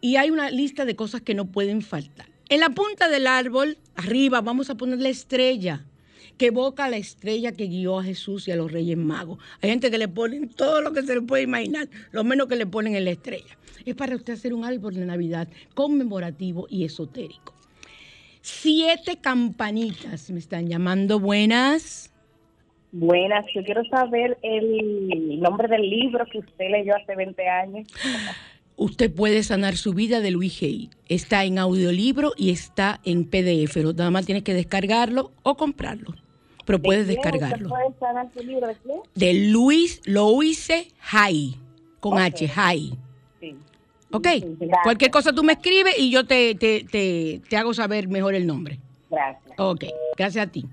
Y hay una lista de cosas que no pueden faltar. En la punta del árbol, arriba, vamos a poner la estrella, que evoca la estrella que guió a Jesús y a los Reyes Magos. Hay gente que le ponen todo lo que se le puede imaginar, lo menos que le ponen en la estrella. Es para usted hacer un árbol de Navidad conmemorativo y esotérico. Siete campanitas me están llamando buenas.
Buenas, yo quiero saber el nombre del libro que usted leyó hace 20 años.
Usted puede sanar su vida de Luis Hay. Está en audiolibro y está en PDF. Lo- Nada más tienes que descargarlo o comprarlo. Pero puedes
¿De quién
descargarlo.
¿Usted puede sanar su libro de?
De Luis Louise Hay. Con H, Hay.
Sí.
¿Ok?
Gracias.
Cualquier cosa tú me escribes y yo te, te, te, te hago saber mejor el nombre.
Gracias.
Ok, gracias a ti.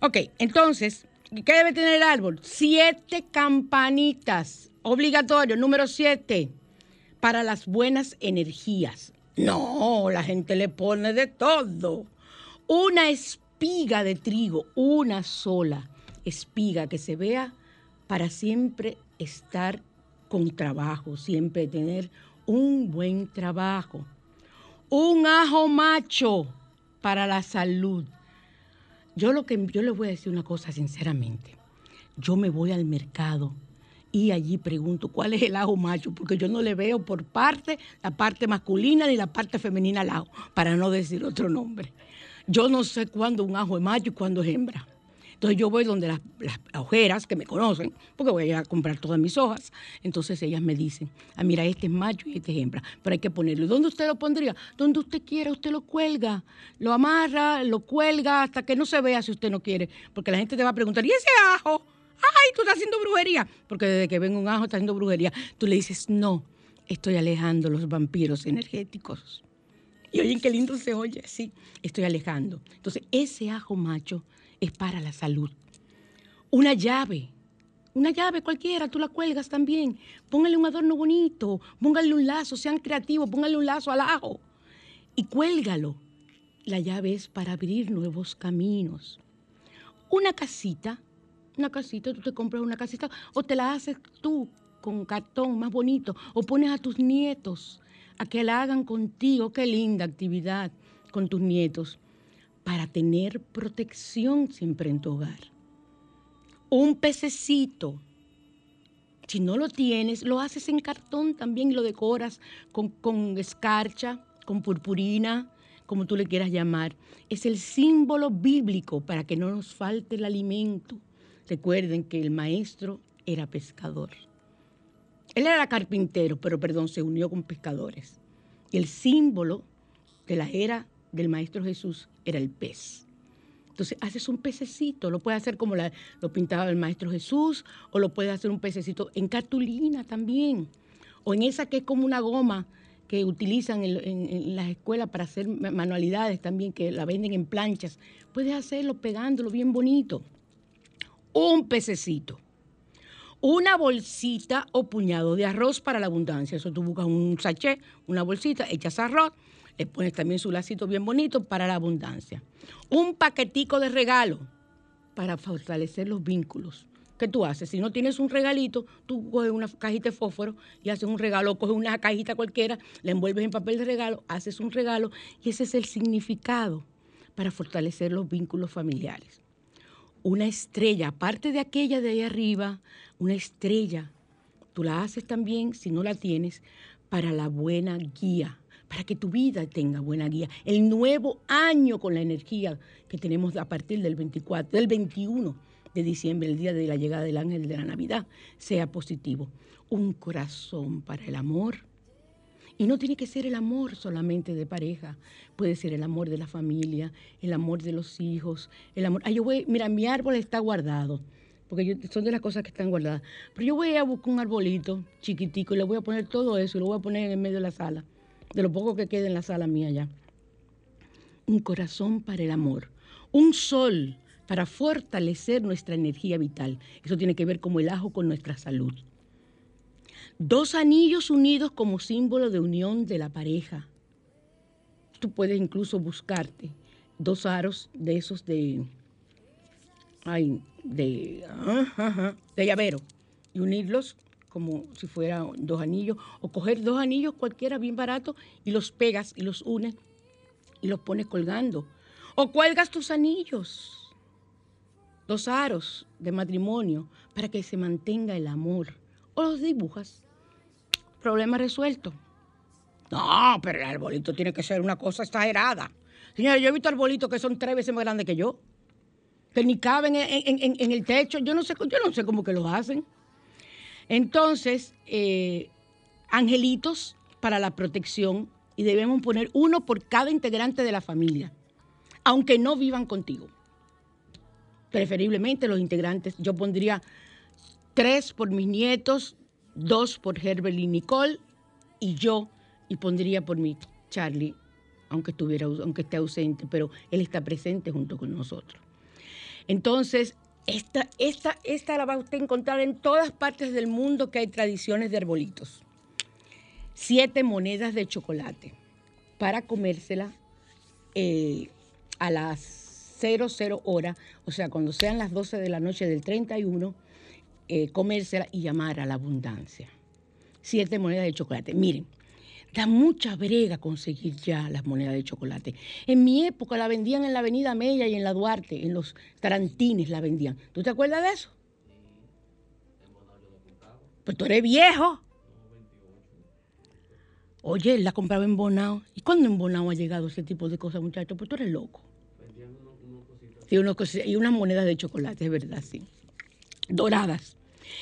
Ok, entonces, ¿qué debe tener el árbol? Siete campanitas. Obligatorio, número siete, para las buenas energías. No, la gente le pone de todo. Una espiga de trigo, una sola espiga que se vea para siempre estar con trabajo, siempre tener un buen trabajo. Un ajo macho para la salud. Yo lo que yo les voy a decir una cosa sinceramente. yo me voy al mercado y allí pregunto cuál es el ajo macho, porque yo no le veo por parte la parte masculina ni la parte femenina al ajo, para no decir otro nombre. Yo no sé cuándo un ajo es macho y cuándo es hembra. Entonces yo voy donde las, las ojeras que me conocen, porque voy a comprar todas mis hojas. Entonces ellas me dicen, ah, mira, este es macho y este es hembra, pero hay que ponerlo. ¿Dónde usted lo pondría? Donde usted quiera, usted lo cuelga, lo amarra, lo cuelga hasta que no se vea si usted no quiere, porque la gente te va a preguntar, ¿y ese ajo? Ay, tú estás haciendo brujería, porque desde que ven un ajo está haciendo brujería. Tú le dices, no, estoy alejando los vampiros energéticos. Y oyen qué lindo se oye, sí, estoy alejando. Entonces, ese ajo macho es para la salud. Una llave, una llave cualquiera, tú la cuelgas también. Póngale un adorno bonito, póngale un lazo, sean creativos, póngale un lazo al ajo y cuélgalo. La llave es para abrir nuevos caminos. Una casita, una casita, tú te compras una casita o te la haces tú con cartón más bonito o pones a tus nietos a que la hagan contigo. Qué linda actividad con tus nietos para tener protección siempre en tu hogar. Un pececito. Si no lo tienes, lo haces en cartón también y lo decoras con, con escarcha, con purpurina, como tú le quieras llamar. Es el símbolo bíblico para que no nos falte el alimento. Recuerden que el maestro era pescador. Él era carpintero, pero perdón, se unió con pescadores. El símbolo de la era del Maestro Jesús era el pez. Entonces haces un pececito, lo puedes hacer como lo pintaba el Maestro Jesús, o lo puedes hacer un pececito en cartulina también, o en esa que es como una goma que utilizan en, en las escuelas para hacer manualidades también, que la venden en planchas. Puedes hacerlo pegándolo bien bonito. Un pececito una bolsita o puñado de arroz para la abundancia. Eso tú buscas un sachet, una bolsita, echas arroz, le pones también su lacito bien bonito para la abundancia. Un paquetico de regalo para fortalecer los vínculos. ¿Qué tú haces? Si no tienes un regalito, tú coges una cajita de fósforo y haces un regalo, coges una cajita cualquiera, la envuelves en papel de regalo, haces un regalo y ese es el significado para fortalecer los vínculos familiares. Una estrella, aparte de aquella de ahí arriba, una estrella, tú la haces también, si no la tienes, para la buena guía para que tu vida tenga buena guía. El nuevo año con la energía que tenemos a partir del 24, del 21 de diciembre, el día de la llegada del ángel de la Navidad, sea positivo. Un corazón para el amor. Y no tiene que ser el amor solamente de pareja, puede ser el amor de la familia, el amor de los hijos, el amor. yo voy, mira, mi árbol está guardado, porque son de las cosas que están guardadas. Pero yo voy a buscar un arbolito chiquitico y le voy a poner todo eso y lo voy a poner en el medio de la sala de lo poco que queda en la sala mía ya. Un corazón para el amor, un sol para fortalecer nuestra energía vital. Eso tiene que ver como el ajo con nuestra salud. Dos anillos unidos como símbolo de unión de la pareja. Tú puedes incluso buscarte dos aros de esos de, ay, de, de llavero y unirlos como si fueran dos anillos, o coger dos anillos cualquiera bien barato y los pegas y los unes y los pones colgando. O cuelgas tus anillos, dos aros de matrimonio para que se mantenga el amor. O los dibujas. Problema resuelto. No, pero el arbolito tiene que ser una cosa exagerada. Señora, yo he visto arbolitos que son tres veces más grandes que yo, que ni caben en, el techo. Yo no sé, yo no sé cómo que lo hacen. Entonces, eh, angelitos para la protección y debemos poner uno por cada integrante de la familia, aunque no vivan contigo. Preferiblemente los integrantes, yo pondría tres por mis nietos, dos por Herbert y Nicole y yo, y pondría por mi Charlie, aunque, estuviera, aunque esté ausente, pero él está presente junto con nosotros. Entonces, esta, esta, esta la va a usted encontrar en todas partes del mundo que hay tradiciones de arbolitos. Siete monedas de chocolate para comérsela eh, a las 00 horas, o sea, cuando sean las 12 de la noche del 31, eh, comérsela y llamar a la abundancia. Siete monedas de chocolate. Miren, Da mucha brega conseguir ya las monedas de chocolate. En mi época la vendían en la Avenida Mella y en la Duarte, en los tarantines la vendían. ¿Tú te acuerdas de eso? Pues tú eres viejo. Oye, él la compraba en Bonao. ¿Y cuándo en Bonao ha llegado ese tipo de cosas, muchachos? Pues tú eres loco. Sí, unos cosi- y unas monedas de chocolate, es verdad, sí. Doradas.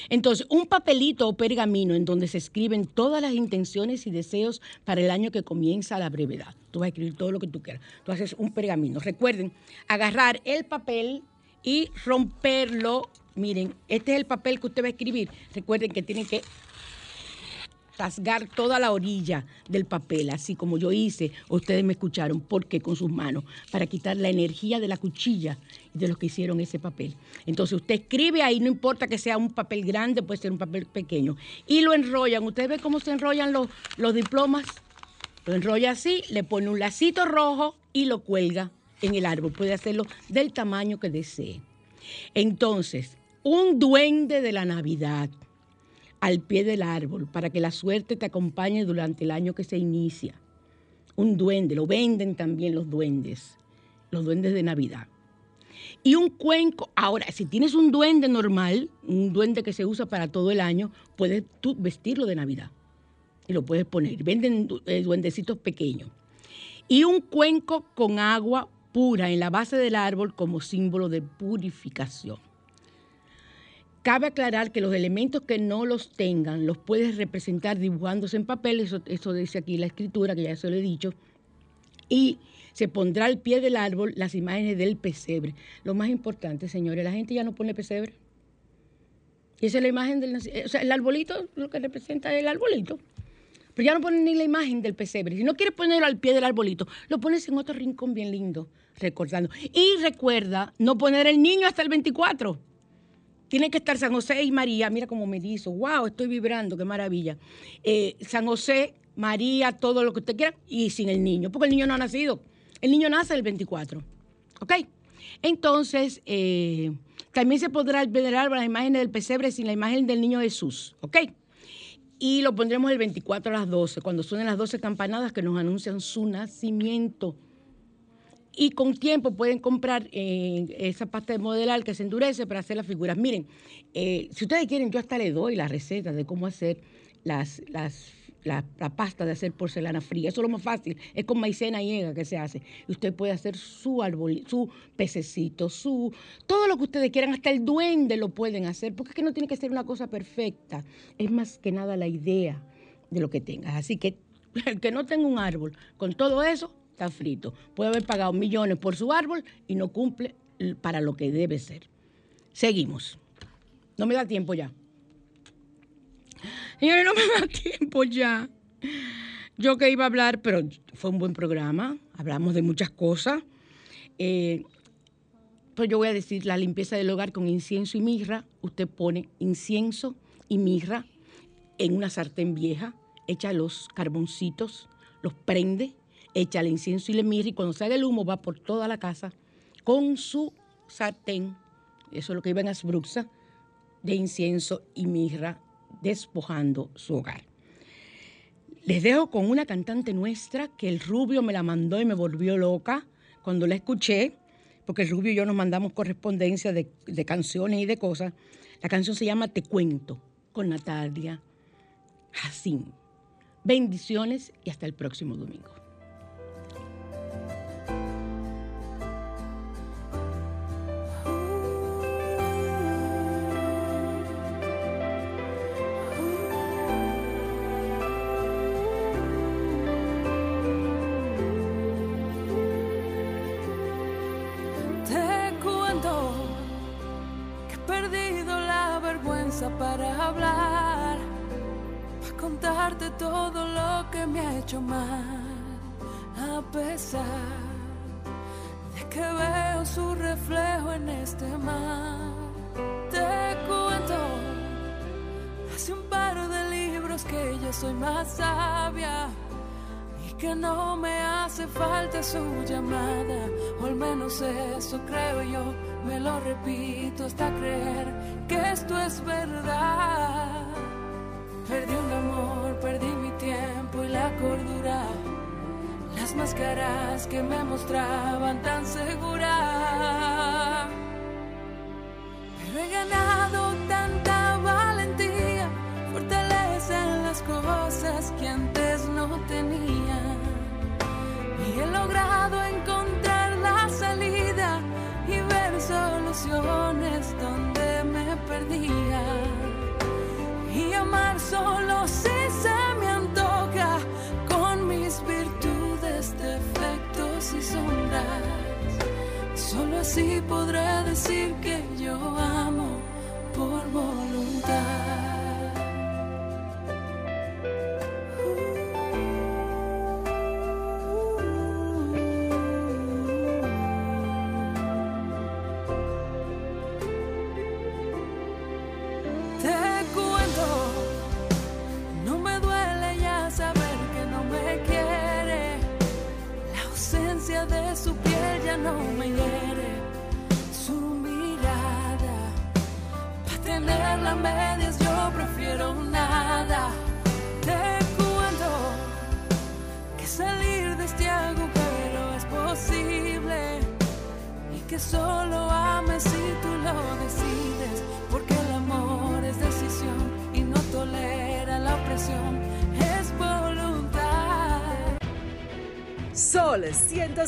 Entonces, un papelito o pergamino en donde se escriben todas las intenciones y deseos para el año que comienza la brevedad. Tú vas a escribir todo lo que tú quieras. Tú haces un pergamino. Recuerden, agarrar el papel y romperlo. Miren, este es el papel que usted va a escribir. Recuerden que tienen que rasgar toda la orilla del papel, así como yo hice, ustedes me escucharon, porque con sus manos, para quitar la energía de la cuchilla de los que hicieron ese papel. Entonces usted escribe ahí, no importa que sea un papel grande, puede ser un papel pequeño, y lo enrollan. Ustedes ven cómo se enrollan los, los diplomas. Lo enrolla así, le pone un lacito rojo y lo cuelga en el árbol. Puede hacerlo del tamaño que desee. Entonces, un duende de la Navidad al pie del árbol para que la suerte te acompañe durante el año que se inicia. Un duende, lo venden también los duendes, los duendes de Navidad. Y un cuenco, ahora, si tienes un duende normal, un duende que se usa para todo el año, puedes tú vestirlo de Navidad y lo puedes poner. Venden eh, duendecitos pequeños. Y un cuenco con agua pura en la base del árbol como símbolo de purificación. Cabe aclarar que los elementos que no los tengan los puedes representar dibujándose en papel, eso, eso dice aquí la escritura, que ya se lo he dicho, y se pondrá al pie del árbol las imágenes del pesebre. Lo más importante, señores, la gente ya no pone pesebre. Esa es la imagen del o sea, el arbolito, lo que representa es el arbolito. Pero ya no ponen ni la imagen del pesebre. Si no quieres ponerlo al pie del arbolito, lo pones en otro rincón bien lindo, recordando. Y recuerda no poner el niño hasta el 24. Tiene que estar San José y María. Mira cómo me dice, wow, estoy vibrando, qué maravilla. Eh, San José, María, todo lo que usted quiera, y sin el niño, porque el niño no ha nacido. El niño nace el 24. ¿Ok? Entonces, eh, también se podrá venerar las imágenes del pesebre sin la imagen del niño Jesús. ¿Ok? Y lo pondremos el 24 a las 12, cuando suenen las 12 campanadas que nos anuncian su nacimiento. Y con tiempo pueden comprar eh, esa pasta de modelar que se endurece para hacer las figuras. Miren, eh, si ustedes quieren, yo hasta les doy la receta de cómo hacer las, las, la, pasta de hacer porcelana fría. Eso es lo más fácil. Es con maicena y ega que se hace. Y usted puede hacer su árbol, su pececito, su todo lo que ustedes quieran. Hasta el duende lo pueden hacer. Porque es que no tiene que ser una cosa perfecta. Es más que nada la idea de lo que tengas. Así que el que no tenga un árbol con todo eso está frito. Puede haber pagado millones por su árbol y no cumple para lo que debe ser. Seguimos. No me da tiempo ya. Señores, no me da tiempo ya. Yo que iba a hablar, pero fue un buen programa. Hablamos de muchas cosas. Eh, pues yo voy a decir la limpieza del hogar con incienso y mirra. Usted pone incienso y mirra en una sartén vieja, echa los carboncitos, los prende, echa el incienso y le mirra y cuando sale el humo va por toda la casa con su sartén, eso es lo que iba en Asbruxa, de incienso y mirra, despojando su hogar. Les dejo con una cantante nuestra que el rubio me la mandó y me volvió loca cuando la escuché, porque el rubio y yo nos mandamos correspondencia de, de canciones y de cosas. La canción se llama Te Cuento, con Natalia Jacín. Bendiciones y hasta el próximo domingo.
Que me ha hecho mal, a pesar de que veo su reflejo en este mar. Te cuento hace un par de libros que ya soy más sabia y que no me hace falta su llamada, o al menos eso creo yo, me lo repito hasta creer que esto es verdad. Perdí un amor, cordura, las máscaras que me mostraban tan segura. Pero he ganado tanta valentía, fortaleza en las cosas que antes no tenía. Y he logrado encontrar la salida y ver soluciones donde me perdía. Y amar solo si se Solo así podré decir que yo amo por voluntad.